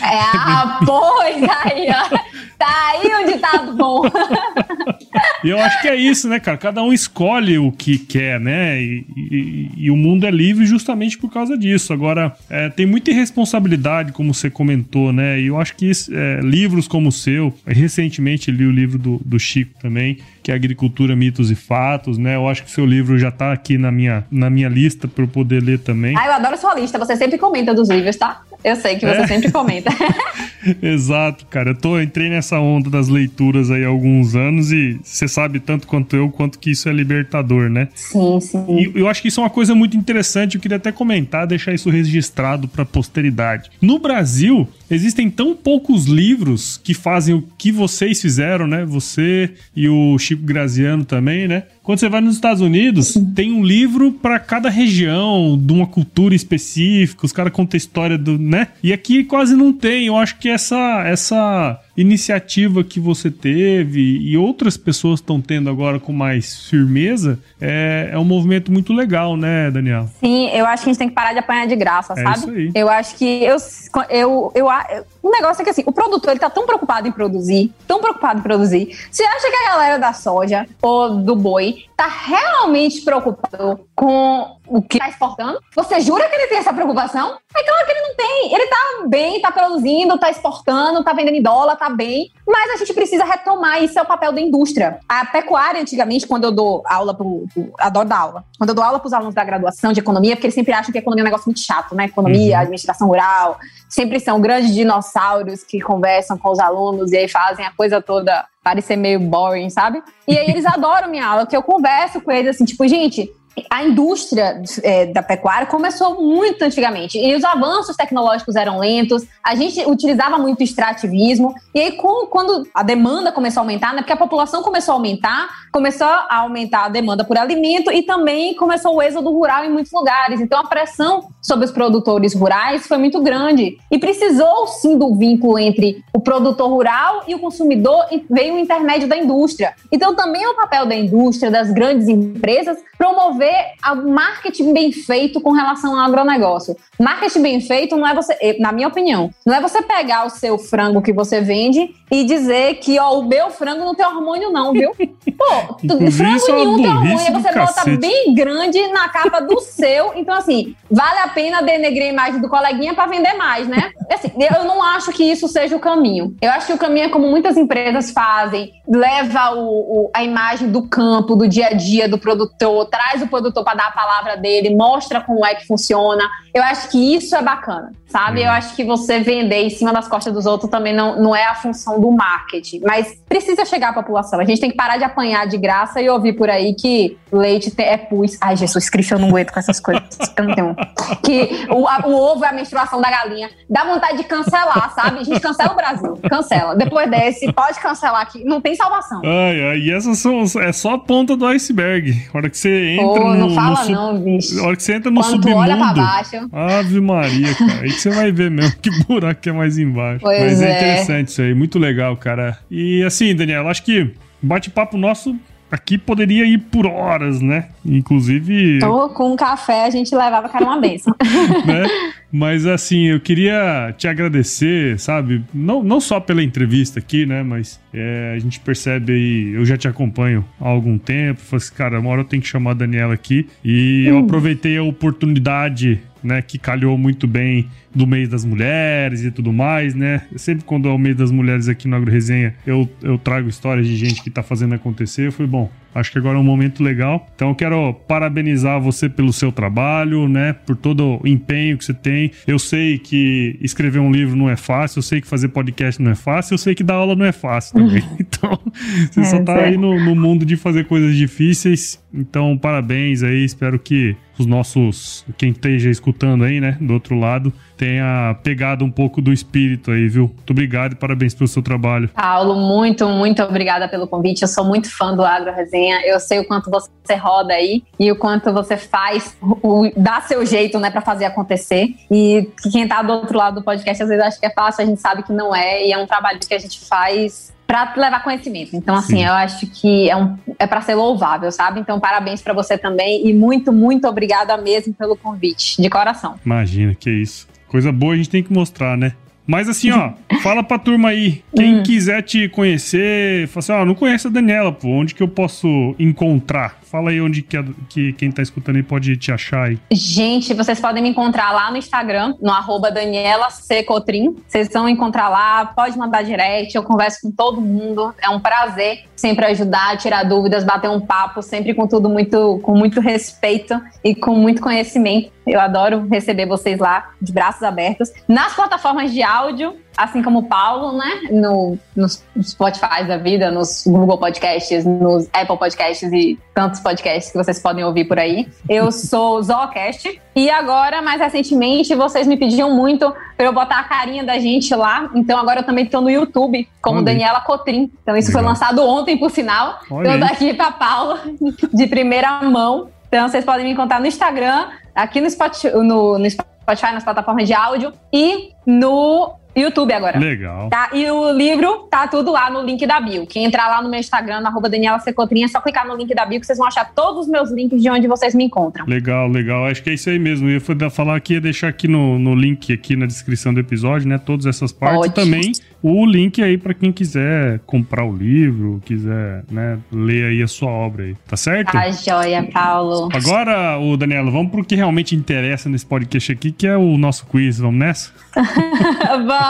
É, ah, pois aí, ó. Tá aí onde tá do bom. E eu acho que é isso, né, cara? Cada um escolhe o que quer, né? E, e, e o mundo é livre justamente por causa disso. Agora, é, tem muita irresponsabilidade, como você comentou, né? E eu acho que é, livros como o seu, recentemente li o livro do, do Chico também, que é Agricultura, Mitos e Fatos, né? Eu acho que o seu livro já tá aqui na minha, na minha lista para eu poder ler também. Ah, eu adoro sua lista. Você sempre comenta dos livros, tá? Eu sei que você é. sempre comenta. Exato, cara. Eu tô, entrei nessa onda das leituras aí há alguns anos e você sabe tanto quanto eu quanto que isso é libertador, né? Sim, sim. E eu acho que isso é uma coisa muito interessante. Eu queria até comentar, deixar isso registrado para posteridade. No Brasil, existem tão poucos livros que fazem o que vocês fizeram, né? Você e o Chico Graziano também, né? Quando você vai nos Estados Unidos, tem um livro para cada região, de uma cultura específica, os caras contam a história do, né? E aqui quase não tem. Eu acho que essa essa iniciativa que você teve e outras pessoas estão tendo agora com mais firmeza, é, é um movimento muito legal, né, Daniel? Sim, eu acho que a gente tem que parar de apanhar de graça, é sabe? Isso aí. Eu acho que eu, eu, eu, eu, o negócio é que assim, o produtor ele tá tão preocupado em produzir, tão preocupado em produzir. Você acha que a galera da soja ou do boi tá realmente preocupado com o que tá exportando? Você jura que ele tem essa preocupação? É claro que ele não tem. Ele tá bem, tá produzindo, tá exportando, tá vendendo em dólar, tá bem. Mas a gente precisa retomar, isso é o papel da indústria. A pecuária, antigamente, quando eu dou aula pro. pro adoro dar aula. Quando eu dou aula pros alunos da graduação de economia, porque eles sempre acham que economia é um negócio muito chato, né? Economia, uhum. administração rural, sempre são grandes dinossauros que conversam com os alunos e aí fazem a coisa toda parecer meio boring, sabe? E aí eles adoram minha aula, que eu converso com eles assim, tipo, gente, a indústria é, da pecuária começou muito antigamente e os avanços tecnológicos eram lentos, a gente utilizava muito extrativismo, e aí com, quando a demanda começou a aumentar, né, porque a população começou a aumentar, começou a aumentar a demanda por alimento e também começou o êxodo rural em muitos lugares. Então a pressão sobre os produtores rurais foi muito grande e precisou sim do vínculo entre o produtor rural e o consumidor e veio o intermédio da indústria. Então também é o papel da indústria, das grandes empresas, promover o marketing bem feito com relação ao agronegócio. Marketing bem feito não é você, na minha opinião, não é você pegar o seu frango que você vende e dizer que, ó, o meu frango não tem hormônio, não, viu? Pô, tu, frango é nenhum tem hormônio, você bota bem grande na capa do seu. Então, assim, vale a pena denegrir a imagem do coleguinha para vender mais, né? Assim, eu não acho que isso seja o caminho. Eu acho que o caminho é como muitas empresas fazem, leva o, o, a imagem do campo, do dia a dia do produtor, traz o o produtor para dar a palavra dele, mostra como é que funciona. Eu acho que isso é bacana, sabe? Eu acho que você vender em cima das costas dos outros também não, não é a função do marketing, mas precisa chegar à população. A gente tem que parar de apanhar de graça e ouvir por aí que leite é pus. Ai, Jesus Cristo, eu não aguento com essas coisas. Eu não tenho. Que o, a, o ovo é a menstruação da galinha. Dá vontade de cancelar, sabe? A gente cancela o Brasil. Cancela. Depois desse, pode cancelar aqui. Não tem salvação. Ai, ai, e essas são é só a ponta do iceberg. A hora que você entra Pô, no. Não fala no não, bicho. A hora que você entra no Quando submundo. olha pra baixo. Ave Maria, cara. Aí você vai ver mesmo que buraco que é mais embaixo. Pois Mas é. é interessante isso aí. Muito legal, cara. E assim, Daniel, acho que bate-papo nosso aqui poderia ir por horas, né? Inclusive. Tô com um café a gente levava cara uma benção. né? Mas assim, eu queria te agradecer, sabe? Não, não só pela entrevista aqui, né? Mas é, a gente percebe aí, eu já te acompanho há algum tempo. Falei assim, cara, uma hora eu tenho que chamar a Daniela aqui. E hum. eu aproveitei a oportunidade né, que calhou muito bem do mês das mulheres e tudo mais, né? Sempre quando é o mês das mulheres aqui no Agro Resenha, eu, eu trago histórias de gente que tá fazendo acontecer. Eu falei, bom, Acho que agora é um momento legal. Então eu quero parabenizar você pelo seu trabalho, né? Por todo o empenho que você tem. Eu sei que escrever um livro não é fácil, eu sei que fazer podcast não é fácil, eu sei que dar aula não é fácil também. Então, você é, só tá aí no, no mundo de fazer coisas difíceis. Então, parabéns aí. Espero que os nossos, quem esteja escutando aí, né, do outro lado, tenha pegado um pouco do espírito aí, viu? Muito obrigado e parabéns pelo seu trabalho. Paulo, muito, muito obrigada pelo convite. Eu sou muito fã do Agro Resenha. Eu sei o quanto você roda aí e o quanto você faz, o, dá seu jeito, né, para fazer acontecer. E quem tá do outro lado do podcast às vezes acha que é fácil, a gente sabe que não é, e é um trabalho que a gente faz para levar conhecimento. Então, assim, Sim. eu acho que é, um, é para ser louvável, sabe? Então, parabéns para você também e muito, muito obrigada mesmo pelo convite, de coração. Imagina, que isso. Coisa boa a gente tem que mostrar, né? Mas assim, ó, fala pra turma aí. Quem hum. quiser te conhecer, fala assim, ó, não conhece a Daniela, pô. Onde que eu posso encontrar? Fala aí onde que, que quem tá escutando aí pode te achar aí. Gente, vocês podem me encontrar lá no Instagram, no arroba Daniela Secotrim. Vocês vão encontrar lá, pode mandar direct, eu converso com todo mundo. É um prazer sempre ajudar, tirar dúvidas, bater um papo, sempre com tudo muito, com muito respeito e com muito conhecimento. Eu adoro receber vocês lá de braços abertos. Nas plataformas de áudio, assim como o Paulo, né? No, nos Spotify da vida, nos Google Podcasts, nos Apple Podcasts e tantos podcasts que vocês podem ouvir por aí. Eu sou Zoocast. E agora, mais recentemente, vocês me pediam muito para eu botar a carinha da gente lá. Então agora eu também estou no YouTube, como Olha. Daniela Cotrim. Então isso Legal. foi lançado ontem, por sinal. Olha então daqui para Paula, de primeira mão. Então vocês podem me encontrar no Instagram, aqui no Spotify, no, no Spotify nas plataformas de áudio e no YouTube agora. Legal. Tá? E o livro tá tudo lá no link da bio. Quem entrar lá no meu Instagram, na arroba Daniela Secotrinha, é só clicar no link da bio que vocês vão achar todos os meus links de onde vocês me encontram. Legal, legal. Acho que é isso aí mesmo. Eu ia falar aqui, ia deixar aqui no, no link, aqui na descrição do episódio, né? Todas essas partes. Ótimo. Também o link aí para quem quiser comprar o livro, quiser, né, ler aí a sua obra aí. Tá certo? Tá joia, Paulo. Agora, o Daniela, vamos pro que realmente interessa nesse podcast aqui, que é o nosso quiz. Vamos nessa? Vamos!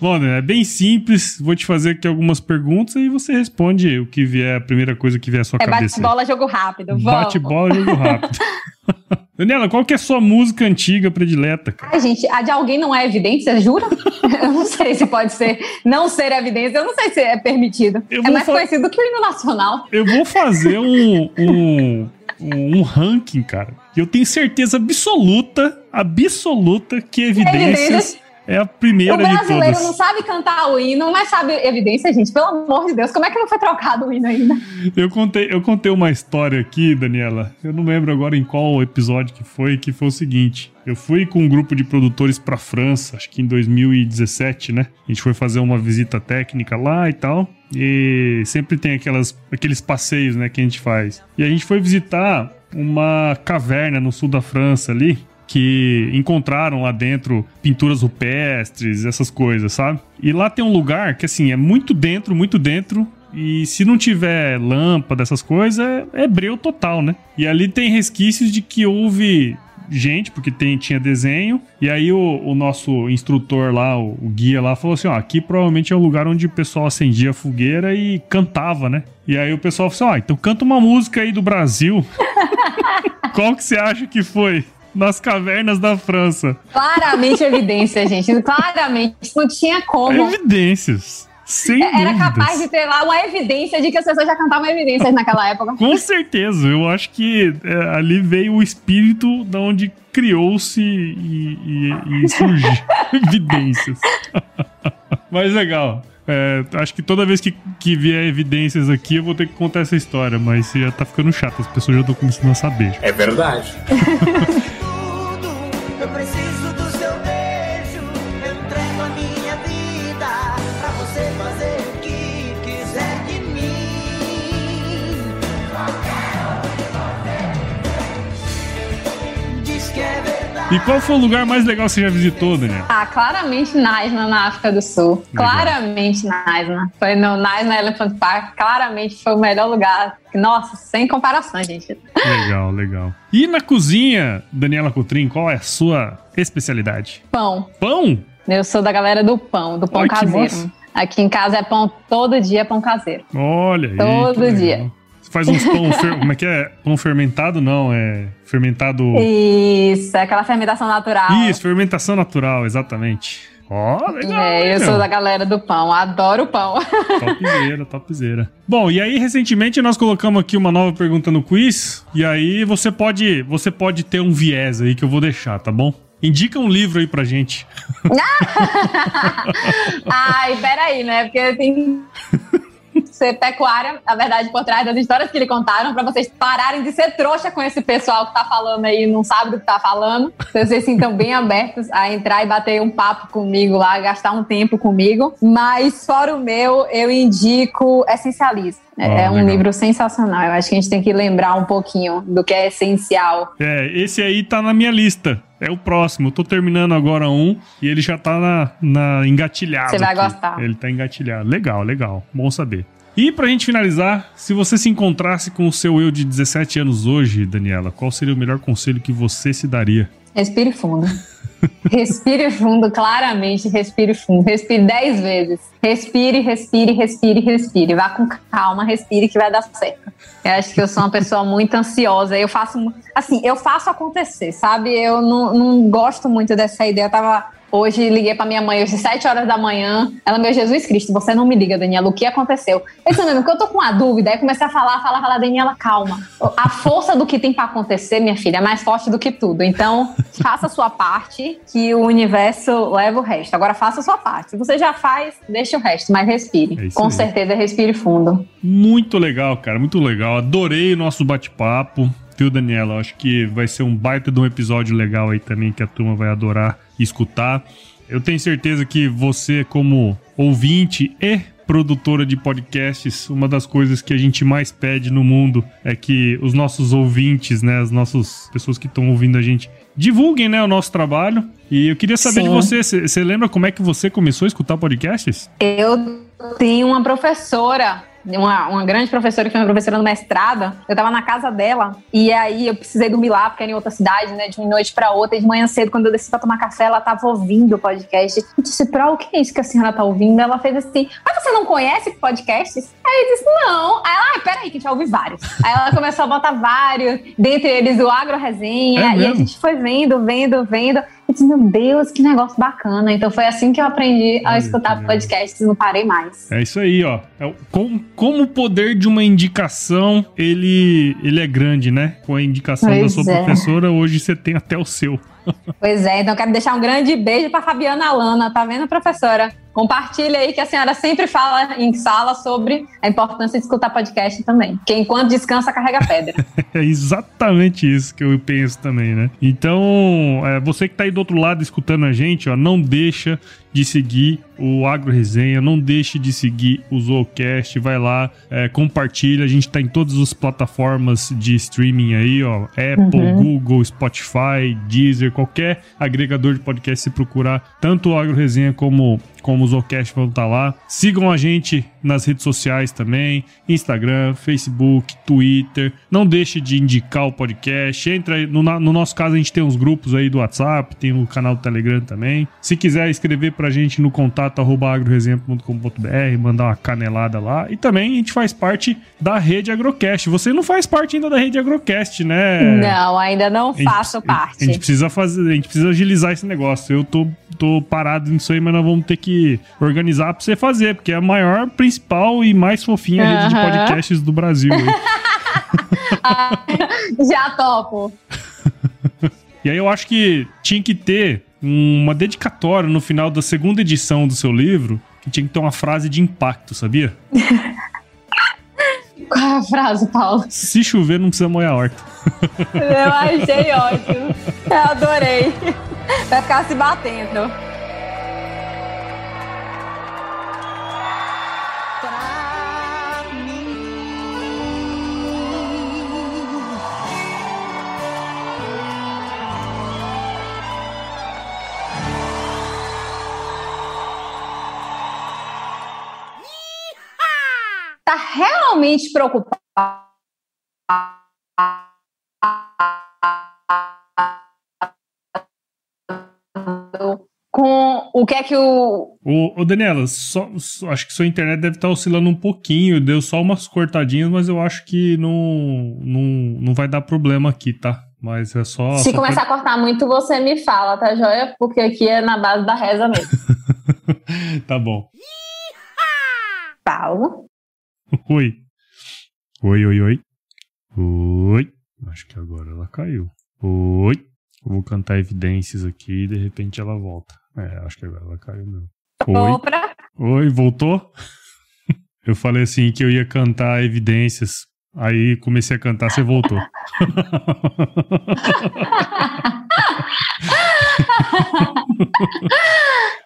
Bom, né, é bem simples. Vou te fazer aqui algumas perguntas e você responde o que vier, a primeira coisa que vier à sua é cabeça. Bate-bola, jogo rápido. Bate-bola, jogo rápido. Daniela, qual que é a sua música antiga predileta? Cara? Ai, gente, a de alguém não é evidência, jura? eu não sei se pode ser não ser evidência, eu não sei se é permitido. É mais conhecido que o hino nacional. Eu vou fazer um, um, um, ranking, cara. E eu tenho certeza absoluta, absoluta que evidências é a primeira o brasileiro não sabe cantar o hino, mas sabe evidência, gente. Pelo amor de Deus, como é que não foi trocado o hino ainda? Eu contei, eu contei uma história aqui, Daniela. Eu não lembro agora em qual episódio que foi, que foi o seguinte. Eu fui com um grupo de produtores para França, acho que em 2017, né? A gente foi fazer uma visita técnica lá e tal. E sempre tem aquelas, aqueles passeios, né, que a gente faz. E a gente foi visitar uma caverna no sul da França ali, que encontraram lá dentro pinturas rupestres, essas coisas, sabe? E lá tem um lugar que, assim, é muito dentro, muito dentro. E se não tiver lâmpada, essas coisas, é, é breu total, né? E ali tem resquícios de que houve gente, porque tem, tinha desenho. E aí o, o nosso instrutor lá, o, o, guia lá, falou assim: ó, aqui provavelmente é o lugar onde o pessoal acendia a fogueira e cantava, né? E aí o pessoal falou assim: ó, então canta uma música aí do Brasil. Qual que você acha que foi? Nas cavernas da França. Claramente evidência, gente. Claramente. Não tinha como. Evidências. Sem Era dúvidas. capaz de ter lá uma evidência de que as pessoas já cantavam evidências naquela época. Com certeza. Eu acho que é, ali veio o espírito de onde criou-se e, e, e surgiu evidências. Mas legal. É, acho que toda vez que, que vier evidências aqui, eu vou ter que contar essa história, mas já tá ficando chato, as pessoas já estão começando a saber. É verdade. E qual foi o lugar mais legal que você já visitou, Daniel? Ah, claramente Naisna, na África do Sul. Legal. Claramente Naisna. Foi no Naisna Elephant Park. Claramente foi o melhor lugar. Nossa, sem comparação, gente. Legal, legal. E na cozinha, Daniela Coutrin, qual é a sua especialidade? Pão. Pão? Eu sou da galera do pão, do pão Ai, caseiro. Aqui em casa é pão todo dia, pão caseiro. Olha aí. Todo dia. Você faz uns pão, fer... como é que é? Pão fermentado não, é fermentado... Isso, é aquela fermentação natural. Isso, fermentação natural, exatamente. Ó, oh, legal. É, eu sou da galera do pão, adoro pão. Topzera, topzera. Bom, e aí recentemente nós colocamos aqui uma nova pergunta no quiz, e aí você pode, você pode ter um viés aí que eu vou deixar, tá bom? Indica um livro aí pra gente. Ai, peraí, né? Porque tem ser pecuária, a verdade por trás das histórias que lhe contaram, para vocês pararem de ser trouxa com esse pessoal que tá falando aí, não sabe do que tá falando. Então, vocês sintam bem abertos a entrar e bater um papo comigo lá, gastar um tempo comigo. Mas, fora o meu, eu indico Essencialismo. É, oh, um legal. livro sensacional. Eu acho que a gente tem que lembrar um pouquinho do que é essencial. É, esse aí tá na minha lista. É o próximo. Eu tô terminando agora um e ele já tá na, na engatilhado. Você vai aqui. gostar. Ele tá engatilhado. Legal, legal. Bom saber. E pra gente finalizar, se você se encontrasse com o seu eu de 17 anos hoje, Daniela, qual seria o melhor conselho que você se daria? Respire fundo. respire fundo, claramente, respire fundo. Respire 10 vezes. Respire, respire, respire, respire. Vá com calma, respire que vai dar certo. Eu acho que eu sou uma pessoa muito ansiosa. Eu faço, assim, eu faço acontecer, sabe? Eu não, não gosto muito dessa ideia. Eu tava Hoje liguei para minha mãe, hoje, 7 horas da manhã. Ela, meu Jesus Cristo, você não me liga, Daniela, o que aconteceu? Eu disse, porque eu tô com uma dúvida. Aí comecei a falar, falar, falar, Daniela, calma. A força do que tem para acontecer, minha filha, é mais forte do que tudo. Então, faça a sua parte, que o universo leva o resto. Agora, faça a sua parte. Se você já faz, deixa o resto, mas respire. É com aí. certeza, respire fundo. Muito legal, cara, muito legal. Adorei o nosso bate-papo. Viu, Daniela? Acho que vai ser um baita de um episódio legal aí também que a turma vai adorar escutar. Eu tenho certeza que você, como ouvinte e produtora de podcasts, uma das coisas que a gente mais pede no mundo é que os nossos ouvintes, né, as nossas pessoas que estão ouvindo a gente, divulguem, né, o nosso trabalho. E eu queria saber Sim. de você, você lembra como é que você começou a escutar podcasts? Eu tenho uma professora uma, uma grande professora que foi minha professora no mestrado, eu tava na casa dela e aí eu precisei dormir lá, porque era em outra cidade, né, de uma noite pra outra, e de manhã cedo, quando eu desci pra tomar café, ela tava ouvindo o podcast. Eu disse, Pro, o que é isso que a senhora tá ouvindo? Ela fez assim, mas você não conhece podcasts? Aí eu disse, não. Aí ela, ah, peraí, que vai ouvir vários. Aí ela começou a botar vários, dentre eles o Agro Resenha, é e a gente foi vendo, vendo, vendo. Eu disse, meu Deus, que negócio bacana. Então foi assim que eu aprendi a escutar podcasts, não parei mais. É isso aí, ó. É, como, como o poder de uma indicação, ele, ele é grande, né? Com a indicação pois da sua é. professora, hoje você tem até o seu. Pois é, então quero deixar um grande beijo para Fabiana Alana, tá vendo, professora? Compartilha aí que a senhora sempre fala em sala sobre a importância de escutar podcast também. Que enquanto descansa, carrega pedra. é exatamente isso que eu penso também, né? Então, é, você que tá aí do outro lado escutando a gente, ó, não deixa de seguir o Agro Resenha, não deixe de seguir o Zoocast, vai lá, é, compartilha, a gente tá em todas as plataformas de streaming aí, ó, Apple, uhum. Google, Spotify, Deezer, qualquer agregador de podcast se procurar tanto o Agro Resenha como como o Zocast vão estar lá. Sigam a gente nas redes sociais também: Instagram, Facebook, Twitter. Não deixe de indicar o podcast. Entra aí, no, no nosso caso, a gente tem uns grupos aí do WhatsApp, tem o canal do Telegram também. Se quiser escrever pra gente no contato agroresenha.com.br, mandar uma canelada lá. E também a gente faz parte da rede Agrocast. Você não faz parte ainda da rede Agrocast, né? Não, ainda não faço parte. A gente precisa fazer, a gente precisa agilizar esse negócio. Eu tô, tô parado nisso aí, mas nós vamos ter que organizar pra você fazer, porque é a maior, principal e mais fofinha uhum. rede de podcasts do Brasil. ah, já topo. e aí eu acho que tinha que ter uma dedicatória no final da segunda edição do seu livro, que tinha que ter uma frase de impacto, sabia? Qual é a frase, Paulo? Se chover, não precisa molhar a horta. Eu achei ótimo. Eu adorei. Vai ficar se batendo. Tá realmente preocupado com o que é que o. Ô, Daniela, só, só, acho que sua internet deve estar tá oscilando um pouquinho, deu só umas cortadinhas, mas eu acho que não, não, não vai dar problema aqui, tá? Mas é só. Se só começar pode... a cortar muito, você me fala, tá, joia? Porque aqui é na base da reza mesmo. tá bom. Paulo? Oi. Oi, oi, oi. Oi. Acho que agora ela caiu. Oi. Eu vou cantar evidências aqui e de repente ela volta. É, acho que agora ela caiu mesmo. Oi. Opa. Oi, voltou? Eu falei assim que eu ia cantar evidências. Aí comecei a cantar, você voltou.